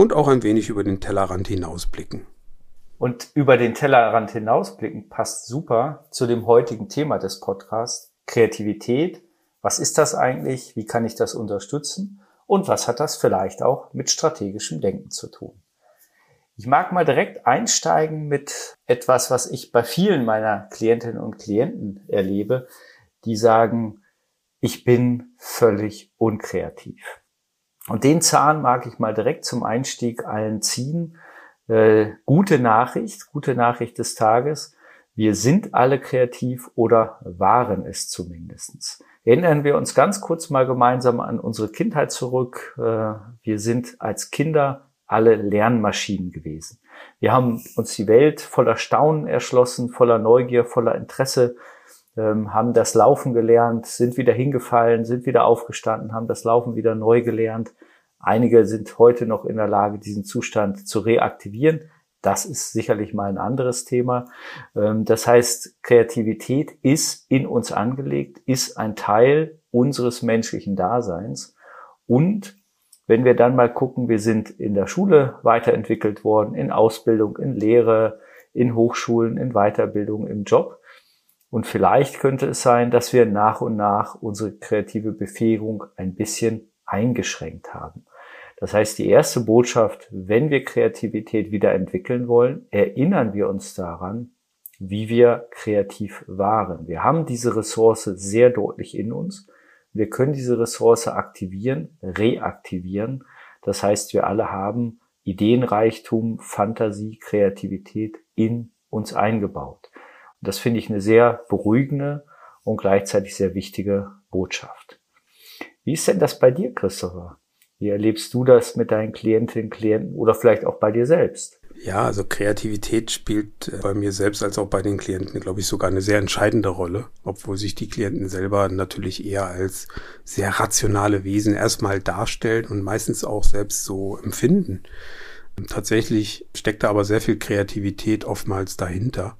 und auch ein wenig über den Tellerrand hinausblicken. Und über den Tellerrand hinausblicken passt super zu dem heutigen Thema des Podcasts, Kreativität. Was ist das eigentlich? Wie kann ich das unterstützen? Und was hat das vielleicht auch mit strategischem Denken zu tun? Ich mag mal direkt einsteigen mit etwas, was ich bei vielen meiner Klientinnen und Klienten erlebe, die sagen, ich bin völlig unkreativ. Und den Zahn mag ich mal direkt zum Einstieg allen ziehen. Äh, gute Nachricht, gute Nachricht des Tages. Wir sind alle kreativ oder waren es zumindestens. Erinnern wir uns ganz kurz mal gemeinsam an unsere Kindheit zurück. Äh, wir sind als Kinder alle Lernmaschinen gewesen. Wir haben uns die Welt voller Staunen erschlossen, voller Neugier, voller Interesse ähm, haben das Laufen gelernt, sind wieder hingefallen, sind wieder aufgestanden, haben das Laufen wieder neu gelernt. Einige sind heute noch in der Lage, diesen Zustand zu reaktivieren. Das ist sicherlich mal ein anderes Thema. Ähm, das heißt, Kreativität ist in uns angelegt, ist ein Teil unseres menschlichen Daseins. Und wenn wir dann mal gucken, wir sind in der Schule weiterentwickelt worden, in Ausbildung, in Lehre, in Hochschulen, in Weiterbildung, im Job, und vielleicht könnte es sein, dass wir nach und nach unsere kreative Befähigung ein bisschen eingeschränkt haben. Das heißt, die erste Botschaft, wenn wir Kreativität wieder entwickeln wollen, erinnern wir uns daran, wie wir kreativ waren. Wir haben diese Ressource sehr deutlich in uns. Wir können diese Ressource aktivieren, reaktivieren. Das heißt, wir alle haben Ideenreichtum, Fantasie, Kreativität in uns eingebaut. Das finde ich eine sehr beruhigende und gleichzeitig sehr wichtige Botschaft. Wie ist denn das bei dir, Christopher? Wie erlebst du das mit deinen Klientinnen, Klienten oder vielleicht auch bei dir selbst? Ja, also Kreativität spielt äh, bei mir selbst als auch bei den Klienten, glaube ich, sogar eine sehr entscheidende Rolle, obwohl sich die Klienten selber natürlich eher als sehr rationale Wesen erstmal darstellen und meistens auch selbst so empfinden. Tatsächlich steckt da aber sehr viel Kreativität oftmals dahinter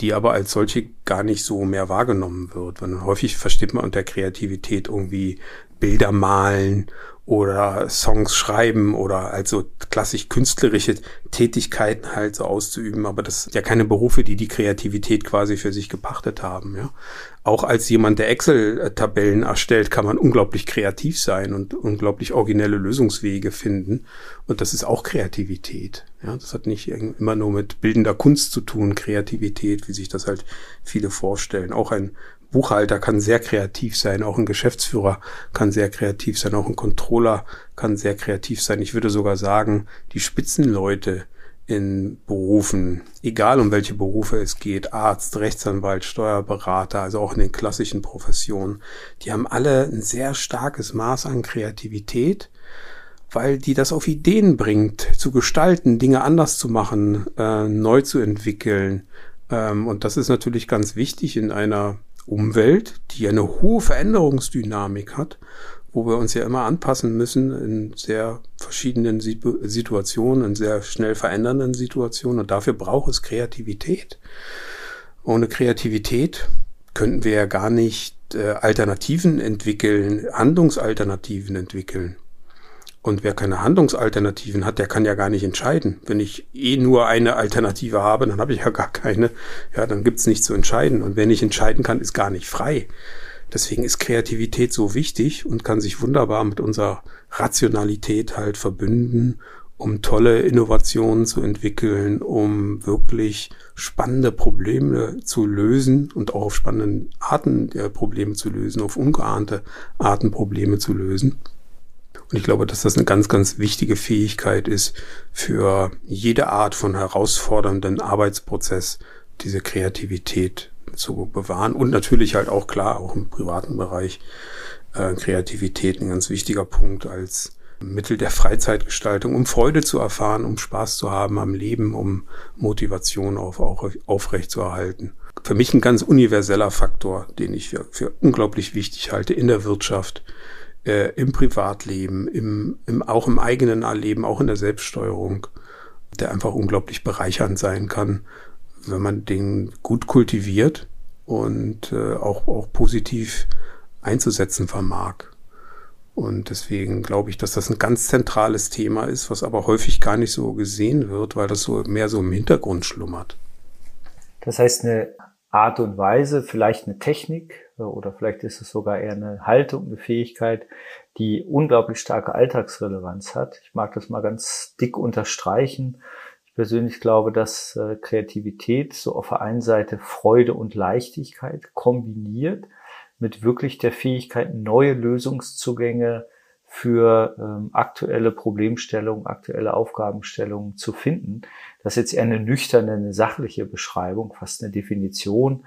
die aber als solche gar nicht so mehr wahrgenommen wird. Weil häufig versteht man unter Kreativität irgendwie Bilder malen oder Songs schreiben oder also klassisch künstlerische Tätigkeiten halt so auszuüben. Aber das sind ja keine Berufe, die die Kreativität quasi für sich gepachtet haben. Ja. Auch als jemand, der Excel-Tabellen erstellt, kann man unglaublich kreativ sein und unglaublich originelle Lösungswege finden. Und das ist auch Kreativität. Ja, das hat nicht immer nur mit bildender Kunst zu tun, Kreativität, wie sich das halt viele vorstellen. Auch ein Buchhalter kann sehr kreativ sein, auch ein Geschäftsführer kann sehr kreativ sein, auch ein Controller kann sehr kreativ sein. Ich würde sogar sagen, die Spitzenleute in Berufen, egal um welche Berufe es geht, Arzt, Rechtsanwalt, Steuerberater, also auch in den klassischen Professionen, die haben alle ein sehr starkes Maß an Kreativität, weil die das auf Ideen bringt, zu gestalten, Dinge anders zu machen, äh, neu zu entwickeln. Ähm, und das ist natürlich ganz wichtig in einer Umwelt, die eine hohe Veränderungsdynamik hat, wo wir uns ja immer anpassen müssen in sehr verschiedenen Situationen, in sehr schnell verändernden Situationen. Und dafür braucht es Kreativität. Ohne Kreativität könnten wir ja gar nicht äh, Alternativen entwickeln, Handlungsalternativen entwickeln. Und wer keine Handlungsalternativen hat, der kann ja gar nicht entscheiden. Wenn ich eh nur eine Alternative habe, dann habe ich ja gar keine. Ja, dann gibt's nichts zu entscheiden. Und wer nicht entscheiden kann, ist gar nicht frei. Deswegen ist Kreativität so wichtig und kann sich wunderbar mit unserer Rationalität halt verbünden, um tolle Innovationen zu entwickeln, um wirklich spannende Probleme zu lösen und auch auf spannenden Arten der Probleme zu lösen, auf ungeahnte Arten Probleme zu lösen. Und ich glaube, dass das eine ganz, ganz wichtige Fähigkeit ist für jede Art von herausfordernden Arbeitsprozess, diese Kreativität zu bewahren. Und natürlich halt auch klar, auch im privaten Bereich, äh, Kreativität ein ganz wichtiger Punkt als Mittel der Freizeitgestaltung, um Freude zu erfahren, um Spaß zu haben am Leben, um Motivation auf, auch aufrecht zu erhalten. Für mich ein ganz universeller Faktor, den ich für, für unglaublich wichtig halte in der Wirtschaft, äh, im Privatleben, im, im, auch im eigenen Erleben, auch in der Selbststeuerung, der einfach unglaublich bereichernd sein kann, wenn man den gut kultiviert und äh, auch, auch positiv einzusetzen vermag. Und deswegen glaube ich, dass das ein ganz zentrales Thema ist, was aber häufig gar nicht so gesehen wird, weil das so mehr so im Hintergrund schlummert. Das heißt, eine Art und Weise, vielleicht eine Technik oder vielleicht ist es sogar eher eine Haltung, eine Fähigkeit, die unglaublich starke Alltagsrelevanz hat. Ich mag das mal ganz dick unterstreichen persönlich glaube, dass äh, Kreativität so auf der einen Seite Freude und Leichtigkeit kombiniert mit wirklich der Fähigkeit, neue Lösungszugänge für ähm, aktuelle Problemstellungen, aktuelle Aufgabenstellungen zu finden. Das ist jetzt eher eine nüchterne, eine sachliche Beschreibung, fast eine Definition.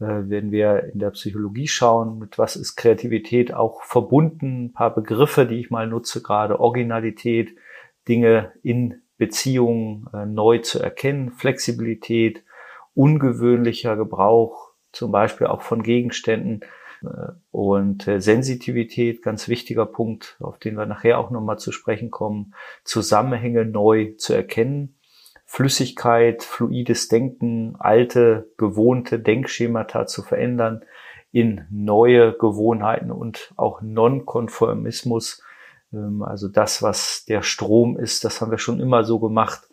Äh, wenn wir in der Psychologie schauen, mit was ist Kreativität auch verbunden, ein paar Begriffe, die ich mal nutze, gerade Originalität, Dinge in Beziehungen äh, neu zu erkennen, Flexibilität, ungewöhnlicher Gebrauch, zum Beispiel auch von Gegenständen äh, und Sensitivität, ganz wichtiger Punkt, auf den wir nachher auch nochmal zu sprechen kommen, Zusammenhänge neu zu erkennen, Flüssigkeit, fluides Denken, alte, gewohnte Denkschemata zu verändern in neue Gewohnheiten und auch Nonkonformismus ähm, also das, was der Strom ist, das haben wir schon immer so gemacht,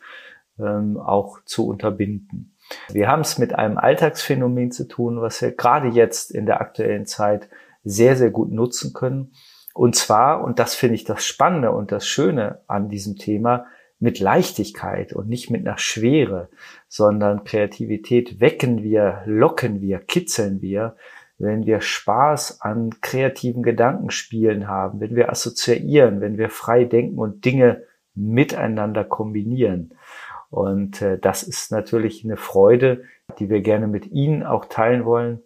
ähm, auch zu unterbinden. Wir haben es mit einem Alltagsphänomen zu tun, was wir gerade jetzt in der aktuellen Zeit sehr, sehr gut nutzen können. Und zwar, und das finde ich das Spannende und das Schöne an diesem Thema, mit Leichtigkeit und nicht mit einer Schwere, sondern Kreativität wecken wir, locken wir, kitzeln wir wenn wir Spaß an kreativen Gedankenspielen haben, wenn wir assoziieren, wenn wir frei denken und Dinge miteinander kombinieren. Und äh, das ist natürlich eine Freude, die wir gerne mit Ihnen auch teilen wollen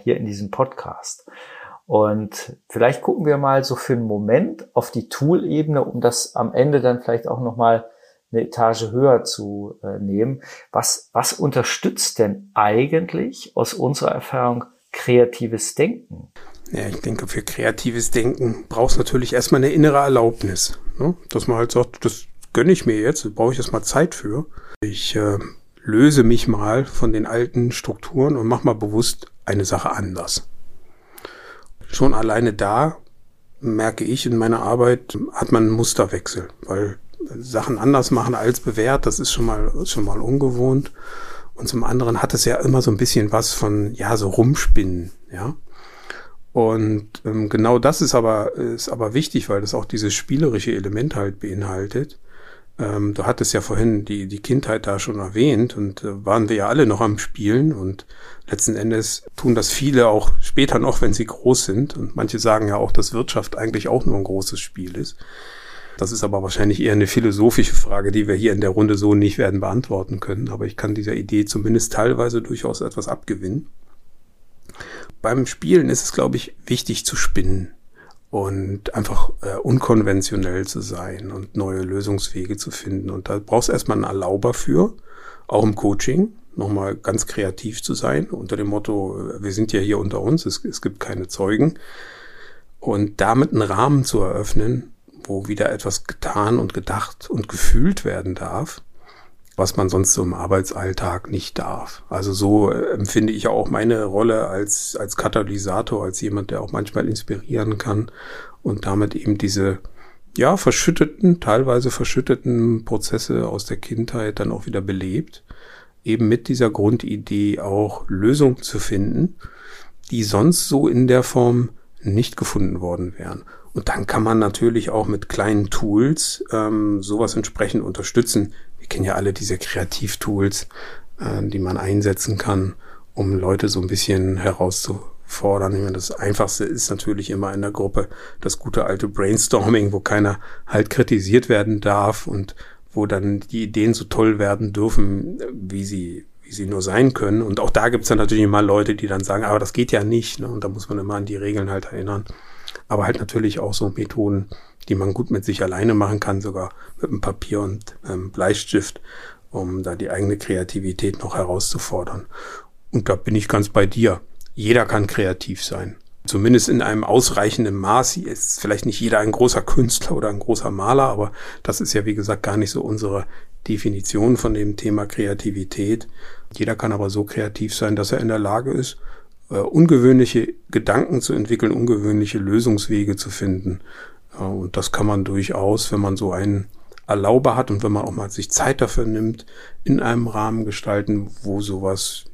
hier in diesem Podcast. Und vielleicht gucken wir mal so für einen Moment auf die Tool-Ebene, um das am Ende dann vielleicht auch nochmal eine Etage höher zu äh, nehmen. Was, was unterstützt denn eigentlich aus unserer Erfahrung kreatives Denken? Ja, ich denke, für kreatives Denken brauchst du natürlich erstmal eine innere Erlaubnis. Ne? Dass man halt sagt, das gönne ich mir jetzt, brauche ich erstmal Zeit für. Ich äh, löse mich mal von den alten Strukturen und mache mal bewusst eine Sache anders. Schon alleine da merke ich in meiner Arbeit, hat man einen Musterwechsel, weil Sachen anders machen als bewährt, das ist schon mal, schon mal ungewohnt. Und zum anderen hat es ja immer so ein bisschen was von, ja, so rumspinnen, ja. Und ähm, genau das ist aber, ist aber wichtig, weil das auch dieses spielerische Element halt beinhaltet. Ähm, du hattest ja vorhin die, die Kindheit da schon erwähnt und äh, waren wir ja alle noch am Spielen und letzten Endes tun das viele auch später noch, wenn sie groß sind. Und manche sagen ja auch, dass Wirtschaft eigentlich auch nur ein großes Spiel ist. Das ist aber wahrscheinlich eher eine philosophische Frage, die wir hier in der Runde so nicht werden beantworten können. Aber ich kann dieser Idee zumindest teilweise durchaus etwas abgewinnen. Beim Spielen ist es, glaube ich, wichtig zu spinnen und einfach äh, unkonventionell zu sein und neue Lösungswege zu finden. Und da brauchst du erstmal einen Erlauber für, auch im Coaching, nochmal ganz kreativ zu sein, unter dem Motto, äh, wir sind ja hier unter uns, es, es gibt keine Zeugen. Und damit einen Rahmen zu eröffnen, wo wieder etwas getan und gedacht und gefühlt werden darf, was man sonst so im Arbeitsalltag nicht darf. Also so äh, empfinde ich auch meine Rolle als, als Katalysator, als jemand, der auch manchmal inspirieren kann und damit eben diese ja, verschütteten, teilweise verschütteten Prozesse aus der Kindheit dann auch wieder belebt, eben mit dieser Grundidee auch Lösungen zu finden, die sonst so in der Form nicht gefunden worden wären. Und dann kann man natürlich auch mit kleinen Tools ähm, sowas entsprechend unterstützen. Wir kennen ja alle diese Kreativtools, äh, die man einsetzen kann, um Leute so ein bisschen herauszufordern. Ich meine, das Einfachste ist natürlich immer in der Gruppe das gute alte Brainstorming, wo keiner halt kritisiert werden darf und wo dann die Ideen so toll werden dürfen, wie sie wie sie nur sein können. Und auch da gibt es dann natürlich immer Leute, die dann sagen, aber das geht ja nicht. Ne? Und da muss man immer an die Regeln halt erinnern. Aber halt natürlich auch so Methoden, die man gut mit sich alleine machen kann, sogar mit einem Papier und ähm, Bleistift, um da die eigene Kreativität noch herauszufordern. Und da bin ich ganz bei dir. Jeder kann kreativ sein. Zumindest in einem ausreichenden Maß. Ist vielleicht nicht jeder ein großer Künstler oder ein großer Maler, aber das ist ja, wie gesagt, gar nicht so unsere Definition von dem Thema Kreativität. Jeder kann aber so kreativ sein, dass er in der Lage ist, äh, ungewöhnliche Gedanken zu entwickeln, ungewöhnliche Lösungswege zu finden. Äh, und das kann man durchaus, wenn man so einen Erlauber hat und wenn man auch mal sich Zeit dafür nimmt, in einem Rahmen gestalten, wo sowas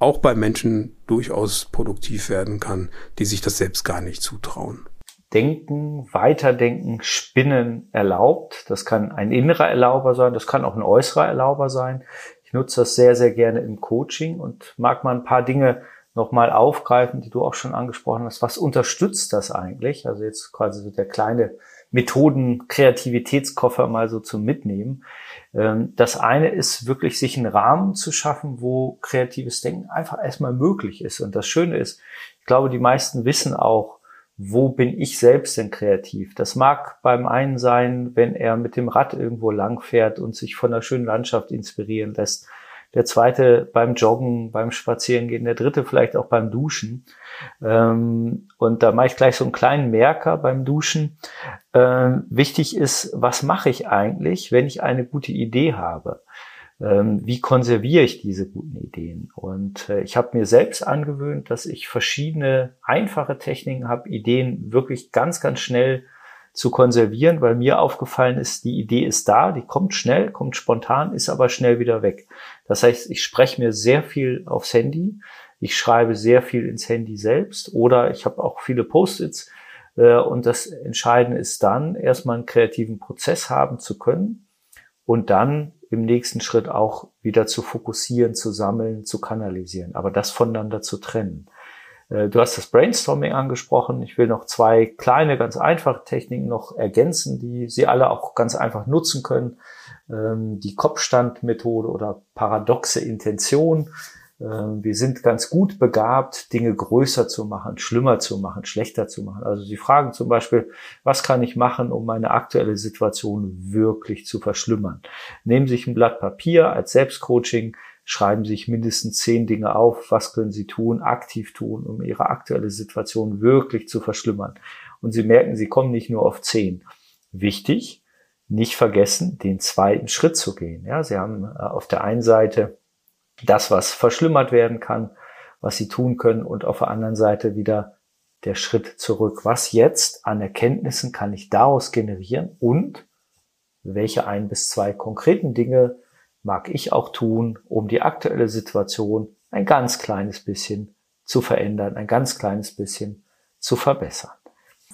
auch bei Menschen durchaus produktiv werden kann, die sich das selbst gar nicht zutrauen. Denken, Weiterdenken, Spinnen erlaubt. Das kann ein innerer Erlauber sein, das kann auch ein äußerer Erlauber sein. Ich nutze das sehr, sehr gerne im Coaching und mag mal ein paar Dinge nochmal aufgreifen, die du auch schon angesprochen hast. Was unterstützt das eigentlich? Also jetzt quasi so der kleine Methoden-Kreativitätskoffer mal so zum Mitnehmen. Ähm, das eine ist wirklich, sich einen Rahmen zu schaffen, wo kreatives Denken einfach erstmal möglich ist. Und das Schöne ist, ich glaube, die meisten wissen auch, wo bin ich selbst denn kreativ? Das mag beim einen sein, wenn er mit dem Rad irgendwo lang fährt und sich von einer schönen Landschaft inspirieren lässt der zweite beim Joggen, beim Spazierengehen, der dritte vielleicht auch beim Duschen. Ähm, und da mache ich gleich so einen kleinen Merker beim Duschen. Ähm, wichtig ist, was mache ich eigentlich, wenn ich eine gute Idee habe? Ähm, wie konserviere ich diese guten Ideen? Und äh, ich habe mir selbst angewöhnt, dass ich verschiedene einfache Techniken habe, Ideen wirklich ganz, ganz schnell zu konservieren, weil mir aufgefallen ist, die Idee ist da, die kommt schnell, kommt spontan, ist aber schnell wieder weg. Das heißt, ich spreche mir sehr viel aufs Handy, ich schreibe sehr viel ins Handy selbst oder ich habe auch viele Post-its äh, und das Entscheidende ist dann, erstmal einen kreativen Prozess haben zu können und dann im nächsten Schritt auch wieder zu fokussieren, zu sammeln, zu kanalisieren, aber das voneinander zu trennen. Äh, du hast das Brainstorming angesprochen. Ich will noch zwei kleine, ganz einfache Techniken noch ergänzen, die Sie alle auch ganz einfach nutzen können. Ähm, die Kopfstandmethode oder paradoxe Intention. Ähm, wir sind ganz gut begabt, Dinge größer zu machen, schlimmer zu machen, schlechter zu machen. Also Sie fragen zum Beispiel, was kann ich machen, um meine aktuelle Situation wirklich zu verschlimmern? Nehmen Sie sich ein Blatt Papier als Selbstcoaching, schreiben sich mindestens zehn Dinge auf, was können sie tun, aktiv tun, um ihre aktuelle Situation wirklich zu verschlimmern. Und sie merken, sie kommen nicht nur auf zehn. Wichtig, nicht vergessen, den zweiten Schritt zu gehen. Ja, sie haben äh, auf der einen Seite das, was verschlimmert werden kann, was sie tun können und auf der anderen Seite wieder der Schritt zurück. Was jetzt an Erkenntnissen kann ich daraus generieren und welche ein bis zwei konkreten Dinge mag ich auch tun, um die aktuelle Situation ein ganz kleines bisschen zu verändern, ein ganz kleines bisschen zu verbessern.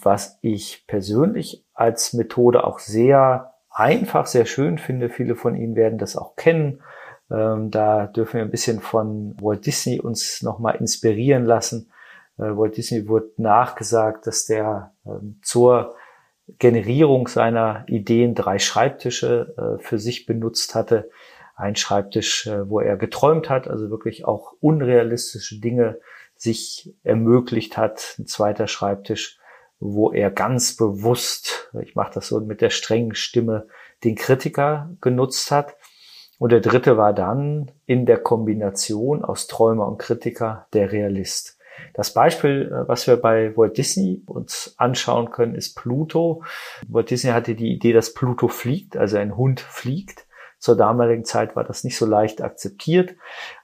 Was ich persönlich als Methode auch sehr einfach, sehr schön finde, viele von Ihnen werden das auch kennen. Ähm, da dürfen wir ein bisschen von Walt Disney uns nochmal inspirieren lassen. Äh, Walt Disney wurde nachgesagt, dass der ähm, zur Generierung seiner Ideen drei Schreibtische äh, für sich benutzt hatte ein Schreibtisch, äh, wo er geträumt hat, also wirklich auch unrealistische Dinge sich ermöglicht hat. Ein zweiter Schreibtisch, wo er ganz bewusst, ich mache das so mit der strengen Stimme, den Kritiker genutzt hat. Und der dritte war dann in der Kombination aus Träumer und Kritiker der Realist. Das Beispiel, äh, was wir bei Walt Disney uns anschauen können, ist Pluto. Walt Disney hatte die Idee, dass Pluto fliegt, also ein Hund fliegt. Zur damaligen Zeit war das nicht so leicht akzeptiert.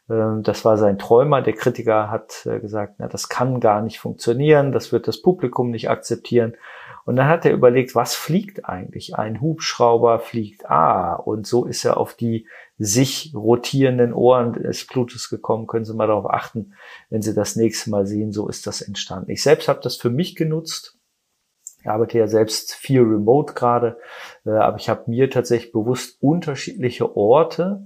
Ähm, das war sein Träumer. Der Kritiker hat äh, gesagt, na, das kann gar nicht funktionieren, das wird das Publikum nicht akzeptieren. Und dann hat er überlegt, was fliegt eigentlich? Ein Hubschrauber fliegt. Ah, und so ist er auf die sich rotierenden Ohren des Plutus gekommen. Können Sie mal darauf achten, wenn Sie das nächste Mal sehen, so ist das entstanden. Ich selbst habe das für mich genutzt ich arbeite ja selbst viel remote gerade, äh, aber ich habe mir tatsächlich bewusst unterschiedliche Orte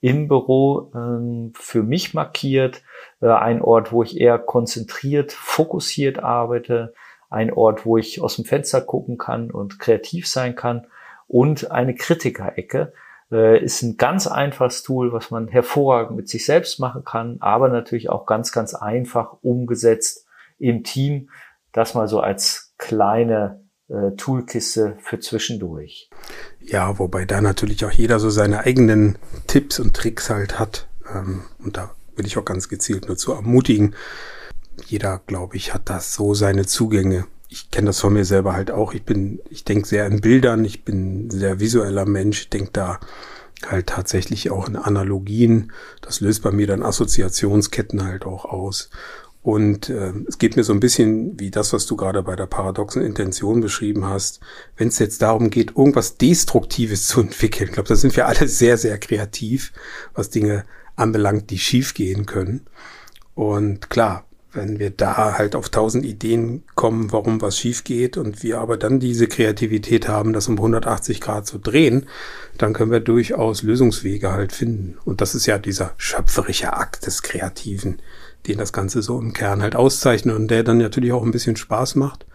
im Büro ähm, für mich markiert. Äh, ein Ort, wo ich eher konzentriert, fokussiert arbeite. Ein Ort, wo ich aus dem Fenster gucken kann und kreativ sein kann. Und eine Kritikerecke äh, ist ein ganz einfaches Tool, was man hervorragend mit sich selbst machen kann, aber natürlich auch ganz, ganz einfach umgesetzt im Team. Das mal so als kleine äh, Toolkiste für zwischendurch. Ja, wobei da natürlich auch jeder so seine eigenen Tipps und Tricks halt hat. Ähm, und da will ich auch ganz gezielt nur zu ermutigen. Jeder, glaube ich, hat das so seine Zugänge. Ich kenne das von mir selber halt auch. Ich bin, ich denke sehr in Bildern, ich bin sehr visueller Mensch, ich denke da halt tatsächlich auch in Analogien. Das löst bei mir dann Assoziationsketten halt auch aus. Und äh, es geht mir so ein bisschen wie das, was du gerade bei der paradoxen Intention beschrieben hast. Wenn es jetzt darum geht, irgendwas Destruktives zu entwickeln, ich glaube, da sind wir alle sehr, sehr kreativ, was Dinge anbelangt, die schiefgehen können. Und klar, wenn wir da halt auf tausend Ideen kommen, warum was schief geht und wir aber dann diese Kreativität haben, das um 180 Grad zu drehen, dann können wir durchaus Lösungswege halt finden. Und das ist ja dieser schöpferische Akt des Kreativen, den das Ganze so im Kern halt auszeichnet und der dann natürlich auch ein bisschen Spaß macht.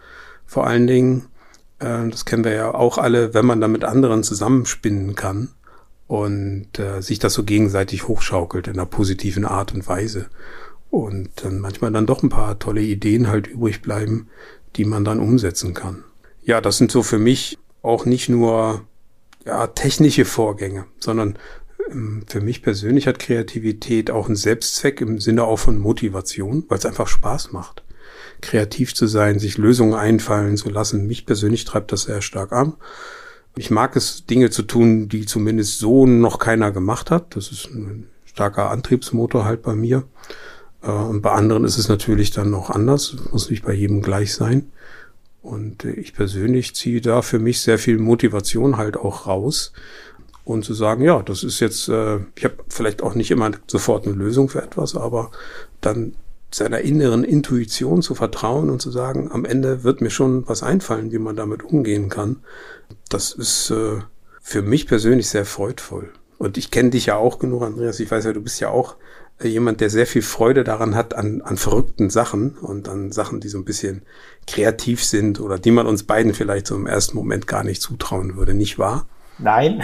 Vor allen Dingen, äh, das kennen wir ja auch alle, wenn man da mit anderen zusammenspinnen kann und äh, sich das so gegenseitig hochschaukelt in einer positiven Art und Weise und dann manchmal dann doch ein paar tolle Ideen halt übrig bleiben, die man dann umsetzen kann. Ja, das sind so für mich auch nicht nur ja, technische Vorgänge, sondern für mich persönlich hat Kreativität auch einen Selbstzweck im Sinne auch von Motivation, weil es einfach Spaß macht. Kreativ zu sein, sich Lösungen einfallen zu lassen. Mich persönlich treibt das sehr stark an. Ich mag es, Dinge zu tun, die zumindest so noch keiner gemacht hat. Das ist ein starker Antriebsmotor halt bei mir. Äh, und bei anderen ist es natürlich dann noch anders, muss nicht bei jedem gleich sein. Und äh, ich persönlich ziehe da für mich sehr viel Motivation halt auch raus. Und zu sagen, ja, das ist jetzt, äh, ich habe vielleicht auch nicht immer sofort eine Lösung für etwas, aber dann seiner inneren Intuition zu vertrauen und zu sagen, am Ende wird mir schon was einfallen, wie man damit umgehen kann. Das ist äh, für mich persönlich sehr freudvoll. Und ich kenne dich ja auch genug, Andreas. Ich weiß ja, du bist ja auch jemand, der sehr viel Freude daran hat an, an verrückten Sachen und an Sachen, die so ein bisschen kreativ sind oder die man uns beiden vielleicht so im ersten Moment gar nicht zutrauen würde, nicht wahr? Nein.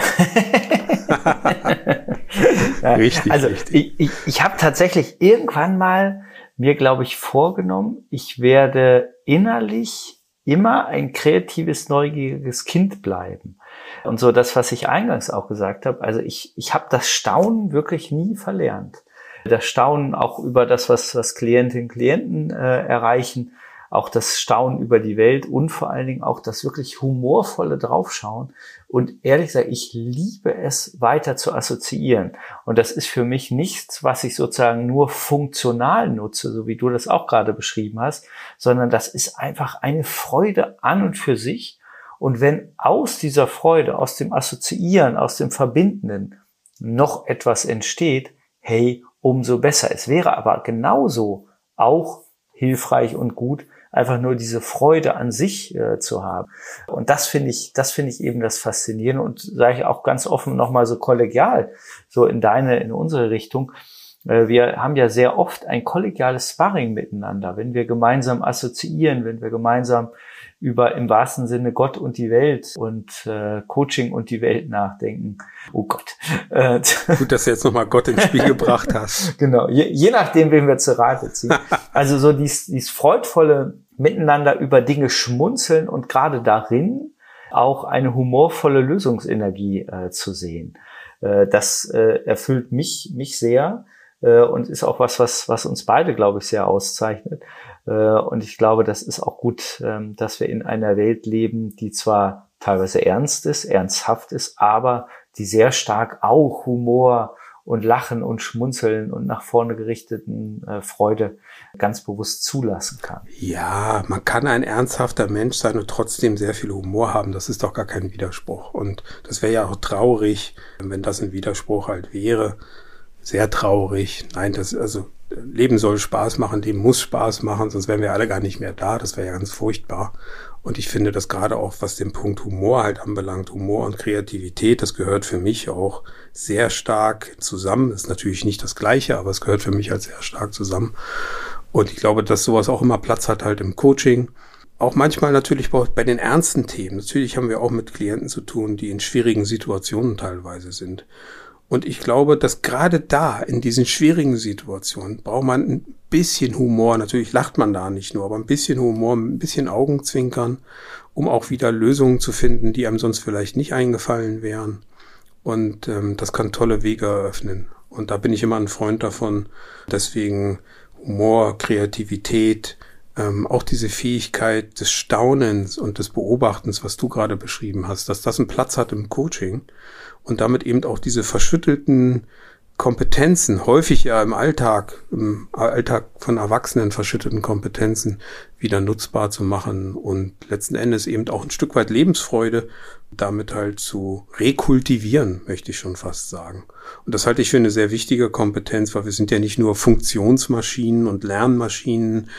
richtig. Also richtig. ich, ich, ich habe tatsächlich irgendwann mal mir, glaube ich, vorgenommen, ich werde innerlich immer ein kreatives, neugieriges Kind bleiben. Und so das, was ich eingangs auch gesagt habe, also ich, ich habe das Staunen wirklich nie verlernt das Staunen auch über das, was, was Klientinnen und Klienten äh, erreichen, auch das Staunen über die Welt und vor allen Dingen auch das wirklich humorvolle Draufschauen. Und ehrlich gesagt, ich liebe es, weiter zu assoziieren. Und das ist für mich nichts, was ich sozusagen nur funktional nutze, so wie du das auch gerade beschrieben hast, sondern das ist einfach eine Freude an und für sich. Und wenn aus dieser Freude, aus dem Assoziieren, aus dem Verbindenden noch etwas entsteht, hey, umso besser. Es wäre aber genauso auch hilfreich und gut, einfach nur diese Freude an sich äh, zu haben. Und das finde ich, das finde ich eben das Faszinierende und sage ich auch ganz offen nochmal so kollegial, so in deine, in unsere Richtung. Äh, wir haben ja sehr oft ein kollegiales Sparring miteinander, wenn wir gemeinsam assoziieren, wenn wir gemeinsam über im wahrsten Sinne Gott und die Welt und äh, Coaching und die Welt nachdenken. Oh Gott. Äh, Gut, dass du jetzt nochmal Gott ins Spiel gebracht hast. Genau, je, je nachdem, wen wir zu Rate ziehen. Also so dies, dies freudvolle Miteinander über Dinge schmunzeln und gerade darin auch eine humorvolle Lösungsenergie äh, zu sehen. Äh, das äh, erfüllt mich, mich sehr äh, und ist auch was, was, was uns beide, glaube ich, sehr auszeichnet. Äh, und ich glaube, das ist auch gut, ähm, dass wir in einer Welt leben, die zwar teilweise ernst ist, ernsthaft ist, aber die sehr stark auch Humor und Lachen und Schmunzeln und nach vorne gerichteten äh, Freude ganz bewusst zulassen kann. Ja, man kann ein ernsthafter Mensch sein und trotzdem sehr viel Humor haben. Das ist doch gar kein Widerspruch. Und das wäre ja auch traurig, wenn das ein Widerspruch halt wäre. Sehr traurig. Nein, das, also Leben soll Spaß machen, Leben muss Spaß machen, sonst wären wir alle gar nicht mehr da. Das wäre ja ganz furchtbar. Und ich finde das gerade auch, was den Punkt Humor halt anbelangt, Humor und Kreativität, das gehört für mich auch sehr stark zusammen. Ist natürlich nicht das Gleiche, aber es gehört für mich halt sehr stark zusammen. Und ich glaube, dass sowas auch immer Platz hat halt im Coaching. Auch manchmal natürlich bei den ernsten Themen. Natürlich haben wir auch mit Klienten zu tun, die in schwierigen Situationen teilweise sind. Und ich glaube, dass gerade da, in diesen schwierigen Situationen, braucht man ein bisschen Humor. Natürlich lacht man da nicht nur, aber ein bisschen Humor, ein bisschen Augenzwinkern, um auch wieder Lösungen zu finden, die einem sonst vielleicht nicht eingefallen wären. Und ähm, das kann tolle Wege eröffnen. Und da bin ich immer ein Freund davon. Deswegen Humor, Kreativität, ähm, auch diese Fähigkeit des Staunens und des Beobachtens, was du gerade beschrieben hast, dass das einen Platz hat im Coaching und damit eben auch diese verschüttelten Kompetenzen, häufig ja im Alltag, im Alltag von Erwachsenen verschütteten Kompetenzen wieder nutzbar zu machen und letzten Endes eben auch ein Stück weit Lebensfreude damit halt zu rekultivieren, möchte ich schon fast sagen. Und das halte ich für eine sehr wichtige Kompetenz, weil wir sind ja nicht nur Funktionsmaschinen und Lernmaschinen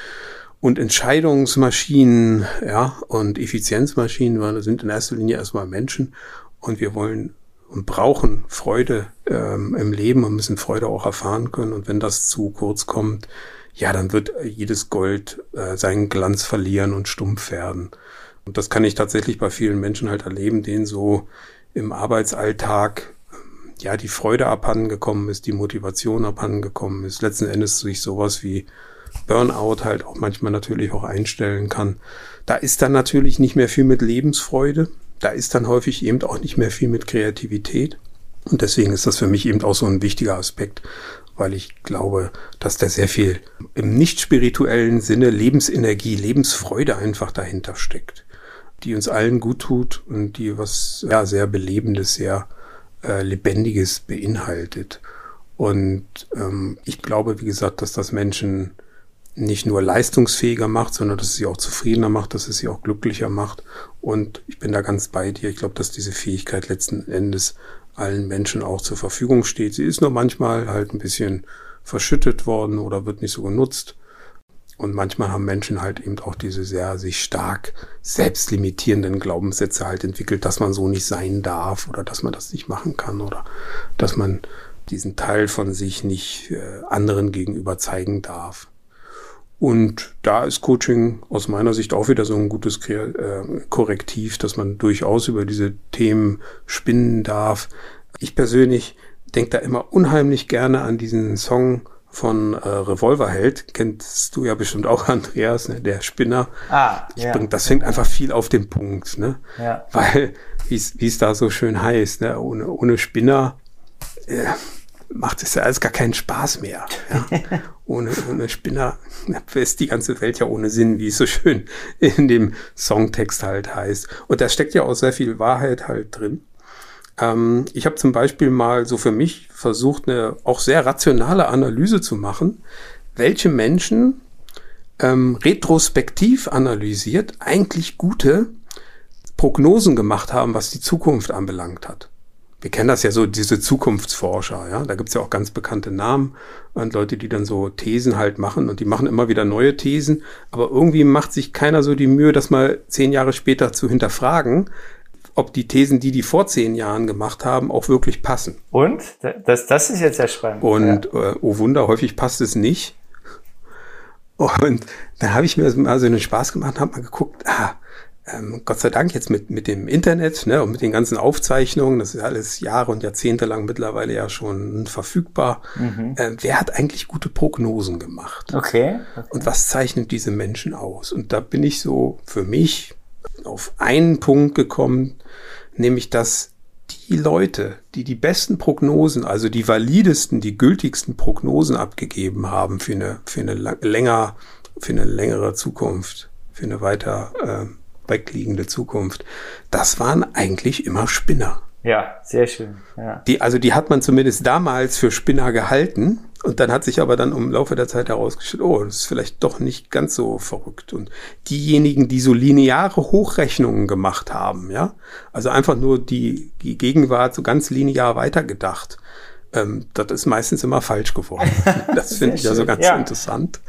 und Entscheidungsmaschinen, ja, und Effizienzmaschinen, wir sind in erster Linie erstmal Menschen und wir wollen und brauchen Freude ähm, im Leben und müssen Freude auch erfahren können. Und wenn das zu kurz kommt, ja, dann wird jedes Gold äh, seinen Glanz verlieren und stumpf werden. Und das kann ich tatsächlich bei vielen Menschen halt erleben, denen so im Arbeitsalltag ähm, ja die Freude abhanden gekommen ist, die Motivation abhanden gekommen ist, letzten Endes sich sowas wie Burnout halt auch manchmal natürlich auch einstellen kann. Da ist dann natürlich nicht mehr viel mit Lebensfreude da ist dann häufig eben auch nicht mehr viel mit Kreativität. Und deswegen ist das für mich eben auch so ein wichtiger Aspekt, weil ich glaube, dass da sehr viel im nicht spirituellen Sinne Lebensenergie, Lebensfreude einfach dahinter steckt, die uns allen gut tut und die was ja, sehr Belebendes, sehr äh, Lebendiges beinhaltet. Und ähm, ich glaube, wie gesagt, dass das Menschen nicht nur leistungsfähiger macht, sondern dass es sie auch zufriedener macht, dass es sie auch glücklicher macht. Und ich bin da ganz bei dir. Ich glaube, dass diese Fähigkeit letzten Endes allen Menschen auch zur Verfügung steht. Sie ist nur manchmal halt ein bisschen verschüttet worden oder wird nicht so genutzt. Und manchmal haben Menschen halt eben auch diese sehr sich stark selbstlimitierenden Glaubenssätze halt entwickelt, dass man so nicht sein darf oder dass man das nicht machen kann oder dass man diesen Teil von sich nicht äh, anderen gegenüber zeigen darf. Und da ist Coaching aus meiner Sicht auch wieder so ein gutes äh, Korrektiv, dass man durchaus über diese Themen spinnen darf. Ich persönlich denke da immer unheimlich gerne an diesen Song von äh, Revolverheld. Kennst du ja bestimmt auch, Andreas, ne? der Spinner. Ah, ich ja. Bring, das fängt einfach viel auf den Punkt, ne? Ja. Weil, wie es da so schön heißt, ne? ohne, ohne Spinner äh, macht es ja alles gar keinen Spaß mehr. Ja? ohne, ohne Spinner ist die ganze Welt ja ohne Sinn, wie es so schön in dem Songtext halt heißt. Und da steckt ja auch sehr viel Wahrheit halt drin. Ähm, ich habe zum Beispiel mal so für mich versucht, eine auch sehr rationale Analyse zu machen, welche Menschen ähm, retrospektiv analysiert eigentlich gute Prognosen gemacht haben, was die Zukunft anbelangt hat wir kennen das ja so, diese Zukunftsforscher, ja, da gibt's ja auch ganz bekannte Namen und Leute, die dann so Thesen halt machen und die machen immer wieder neue Thesen, aber irgendwie macht sich keiner so die Mühe, das mal zehn Jahre später zu hinterfragen, ob die Thesen, die die vor zehn Jahren gemacht haben, auch wirklich passen. Und? Das, das ist jetzt sehr spannend. Und, ja. äh, oh Wunder, häufig passt es nicht. Und dann habe ich mir mal so einen Spaß gemacht und habe mal geguckt, ah, ähm, Gott sei Dank jetzt mit, mit dem Internet ne, und mit den ganzen Aufzeichnungen, das ist alles Jahre und Jahrzehnte lang mittlerweile ja schon verfügbar. Mhm. Äh, wer hat eigentlich gute Prognosen gemacht? Okay, okay. Und was zeichnet diese Menschen aus? Und da bin ich so für mich auf einen Punkt gekommen, nämlich dass die Leute, die die besten Prognosen, also die validesten, die gültigsten Prognosen abgegeben haben für eine, für eine länger, für eine längere Zukunft, für eine weiter äh, wegliegende Zukunft, das waren eigentlich immer Spinner. Ja, sehr schön. Ja. Die, also die hat man zumindest damals für Spinner gehalten. Und dann hat sich aber dann im Laufe der Zeit herausgestellt, oh, das ist vielleicht doch nicht ganz so verrückt. Und diejenigen, die so lineare Hochrechnungen gemacht haben, ja, also einfach nur die, die Gegenwart so ganz linear weitergedacht, ähm, das ist meistens immer falsch geworden. Das finde ich also ganz ja. interessant.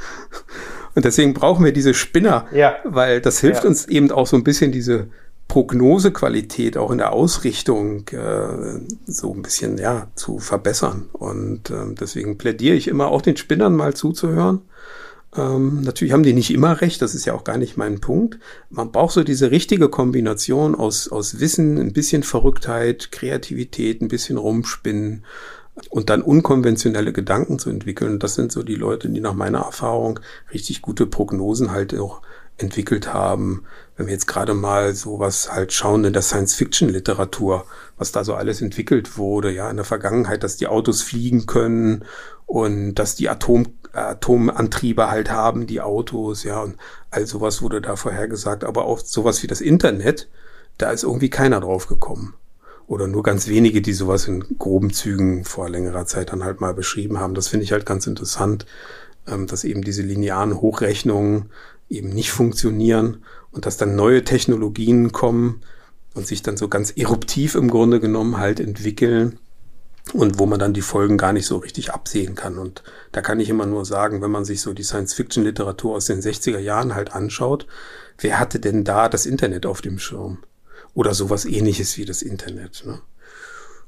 Und deswegen brauchen wir diese Spinner, ja. weil das hilft ja. uns eben auch so ein bisschen diese Prognosequalität auch in der Ausrichtung äh, so ein bisschen ja zu verbessern. Und äh, deswegen plädiere ich immer auch den Spinnern mal zuzuhören Ähm, natürlich haben die nicht immer recht, das ist ja auch gar nicht mein Punkt. Man braucht so diese richtige Kombination aus, aus Wissen, ein bisschen Verrücktheit, Kreativität, ein bisschen rumspinnen und dann unkonventionelle Gedanken zu entwickeln. Das sind so die Leute, die nach meiner Erfahrung richtig gute Prognosen halt auch entwickelt haben. Wenn wir jetzt gerade mal sowas halt schauen in der Science-Fiction-Literatur, was da so alles entwickelt wurde, ja, in der Vergangenheit, dass die Autos fliegen können und dass die Atom, Atomantriebe halt haben, die Autos, ja, und all sowas wurde da vorhergesagt. Aber auch sowas wie das Internet, da ist irgendwie keiner drauf gekommen. Oder nur ganz wenige, die sowas in groben Zügen vor längerer Zeit dann halt mal beschrieben haben. Das finde ich halt ganz interessant, ähm, dass eben diese linearen Hochrechnungen eben nicht funktionieren und dass dann neue Technologien kommen und sich dann so ganz eruptiv im Grunde genommen halt entwickeln und wo man dann die Folgen gar nicht so richtig absehen kann. Und da kann ich immer nur sagen, wenn man sich so die Science-Fiction-Literatur aus den 60er Jahren halt anschaut, wer hatte denn da das Internet auf dem Schirm? Oder sowas ähnliches wie das Internet. Ne?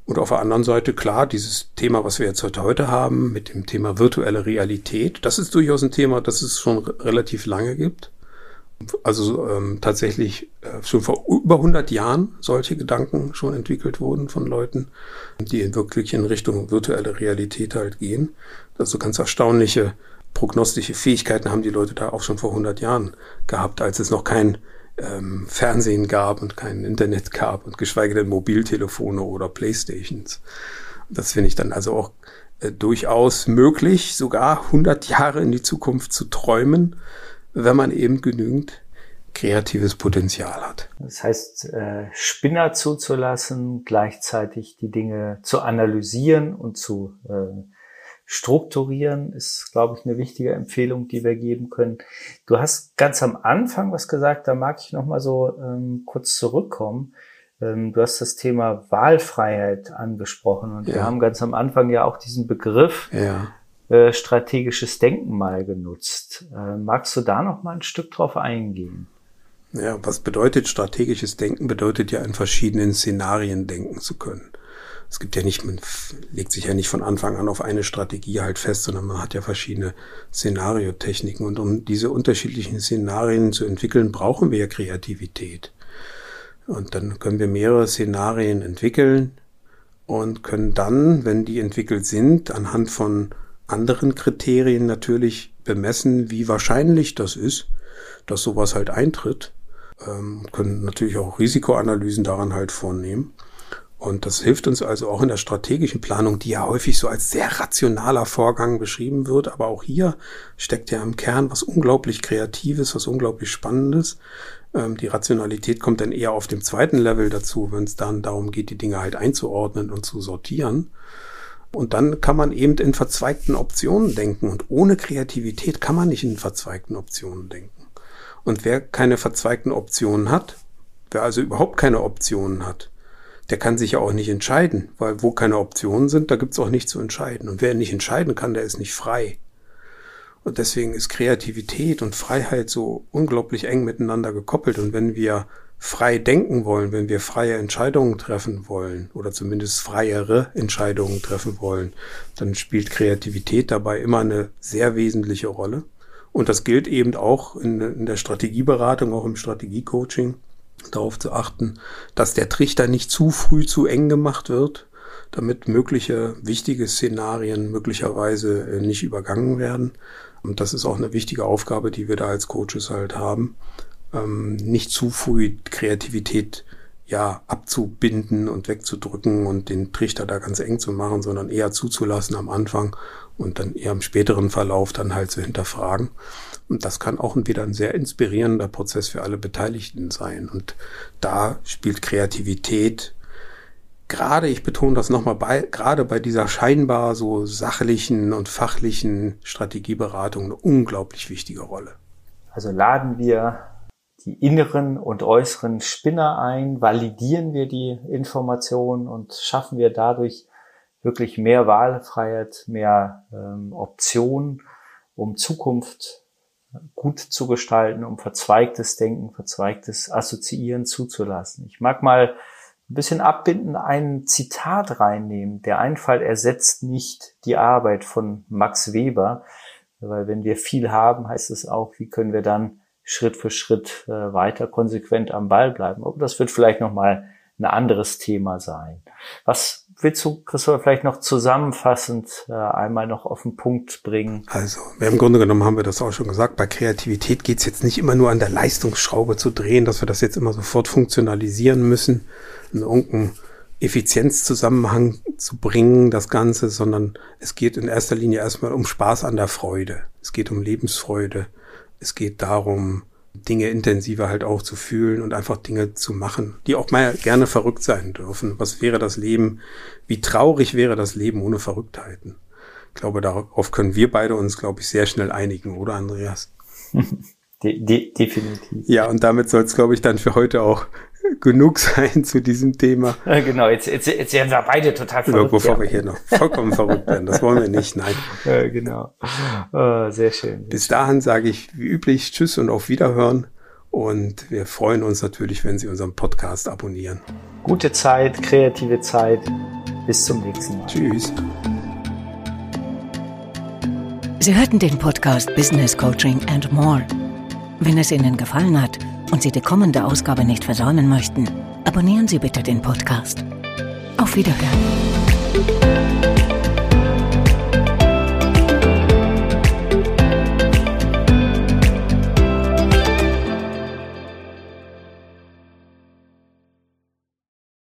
Und auf der anderen Seite, klar, dieses Thema, was wir jetzt heute haben, mit dem Thema virtuelle Realität, das ist durchaus ein Thema, das es schon relativ lange gibt. Also ähm, tatsächlich äh, schon vor über 100 Jahren solche Gedanken schon entwickelt wurden von Leuten, die wirklich in Richtung virtuelle Realität halt gehen. Also ganz erstaunliche prognostische Fähigkeiten haben die Leute da auch schon vor 100 Jahren gehabt, als es noch kein ähm, Fernsehen gab und kein Internet gab und geschweige denn Mobiltelefone oder Playstations. Das finde ich dann also auch äh, durchaus möglich, sogar 100 Jahre in die Zukunft zu träumen, wenn man eben genügend kreatives Potenzial hat. Das heißt, äh, Spinner zuzulassen, gleichzeitig die Dinge zu analysieren und zu äh, strukturieren ist, glaube ich, eine wichtige Empfehlung, die wir geben können. Du hast ganz am Anfang was gesagt, da mag ich noch mal so ähm, kurz zurückkommen. Ähm, du hast das Thema Wahlfreiheit angesprochen und ja. wir haben ganz am Anfang ja auch diesen Begriff ja. äh, strategisches Denken mal genutzt. Äh, magst du da noch mal ein Stück drauf eingehen? Ja, was bedeutet strategisches Denken? Bedeutet ja in verschiedenen Szenarien denken zu können es gibt ja nicht, man legt sich ja nicht von Anfang an auf eine Strategie halt fest, sondern man hat ja verschiedene Szenariotechniken. Und um diese unterschiedlichen Szenarien zu entwickeln, brauchen wir ja Kreativität. Und dann können wir mehrere Szenarien entwickeln und können dann, wenn die entwickelt sind, anhand von anderen Kriterien natürlich bemessen, wie wahrscheinlich das ist, dass sowas halt eintritt. Ähm, können natürlich auch Risikoanalysen daran halt vornehmen. Und das hilft uns also auch in der strategischen Planung, die ja häufig so als sehr rationaler Vorgang beschrieben wird. Aber auch hier steckt ja im Kern was unglaublich Kreatives, was unglaublich Spannendes. Ähm, die Rationalität kommt dann eher auf dem zweiten Level dazu, wenn es dann darum geht, die Dinge halt einzuordnen und zu sortieren. Und dann kann man eben in verzweigten Optionen denken. Und ohne Kreativität kann man nicht in verzweigten Optionen denken. Und wer keine verzweigten Optionen hat, wer also überhaupt keine Optionen hat, der kann sich ja auch nicht entscheiden, weil wo keine Optionen sind, da gibt's auch nichts zu entscheiden. Und wer nicht entscheiden kann, der ist nicht frei. Und deswegen ist Kreativität und Freiheit so unglaublich eng miteinander gekoppelt. Und wenn wir frei denken wollen, wenn wir freie Entscheidungen treffen wollen oder zumindest freiere Entscheidungen treffen wollen, dann spielt Kreativität dabei immer eine sehr wesentliche Rolle. Und das gilt eben auch in, in der Strategieberatung, auch im Strategiecoaching darauf zu achten, dass der Trichter nicht zu früh zu eng gemacht wird, damit mögliche wichtige Szenarien möglicherweise äh, nicht übergangen werden. Und das ist auch eine wichtige Aufgabe, die wir da als Coaches halt haben, ähm, nicht zu früh Kreativität ja abzubinden und wegzudrücken und den Trichter da ganz eng zu machen, sondern eher zuzulassen am Anfang und dann eher im späteren Verlauf dann halt zu hinterfragen. Und das kann auch wieder ein sehr inspirierender Prozess für alle Beteiligten sein. Und da spielt Kreativität gerade, ich betone das nochmal bei, gerade bei dieser scheinbar so sachlichen und fachlichen Strategieberatung eine unglaublich wichtige Rolle. Also laden wir die inneren und äußeren Spinner ein, validieren wir die Informationen und schaffen wir dadurch wirklich mehr Wahlfreiheit, mehr ähm, Optionen, um Zukunft gut zu gestalten, um verzweigtes Denken, verzweigtes Assoziieren zuzulassen. Ich mag mal ein bisschen abbinden, ein Zitat reinnehmen. Der Einfall ersetzt nicht die Arbeit von Max Weber. Weil wenn wir viel haben, heißt es auch, wie können wir dann Schritt für Schritt äh, weiter konsequent am Ball bleiben. Aber das wird vielleicht nochmal ein anderes Thema sein. Was willst du, Christoph, vielleicht noch zusammenfassend äh, einmal noch auf den Punkt bringen? Also, im Grunde genommen haben wir das auch schon gesagt, bei Kreativität geht es jetzt nicht immer nur an der Leistungsschraube zu drehen, dass wir das jetzt immer sofort funktionalisieren müssen, in irgendeinen Effizienzzusammenhang zu bringen, das Ganze, sondern es geht in erster Linie erstmal um Spaß an der Freude. Es geht um Lebensfreude. Es geht darum, Dinge intensiver halt auch zu fühlen und einfach Dinge zu machen, die auch mal gerne verrückt sein dürfen. Was wäre das Leben? Wie traurig wäre das Leben ohne Verrücktheiten? Ich glaube, darauf können wir beide uns, glaube ich, sehr schnell einigen, oder Andreas? De de definitiv. Ja, und damit soll es, glaube ich, dann für heute auch genug sein zu diesem Thema. Genau, jetzt, jetzt, jetzt werden wir beide total verrückt. Bevor ja. wir hier noch vollkommen verrückt werden. Das wollen wir nicht, nein. Ja, genau. Oh, sehr schön. Bis dahin sage ich wie üblich Tschüss und auf Wiederhören. Und wir freuen uns natürlich, wenn Sie unseren Podcast abonnieren. Gute Zeit, kreative Zeit. Bis zum nächsten Mal. Tschüss. Sie hörten den Podcast Business Coaching and More. Wenn es Ihnen gefallen hat, und Sie die kommende Ausgabe nicht versäumen möchten, abonnieren Sie bitte den Podcast. Auf Wiederhören.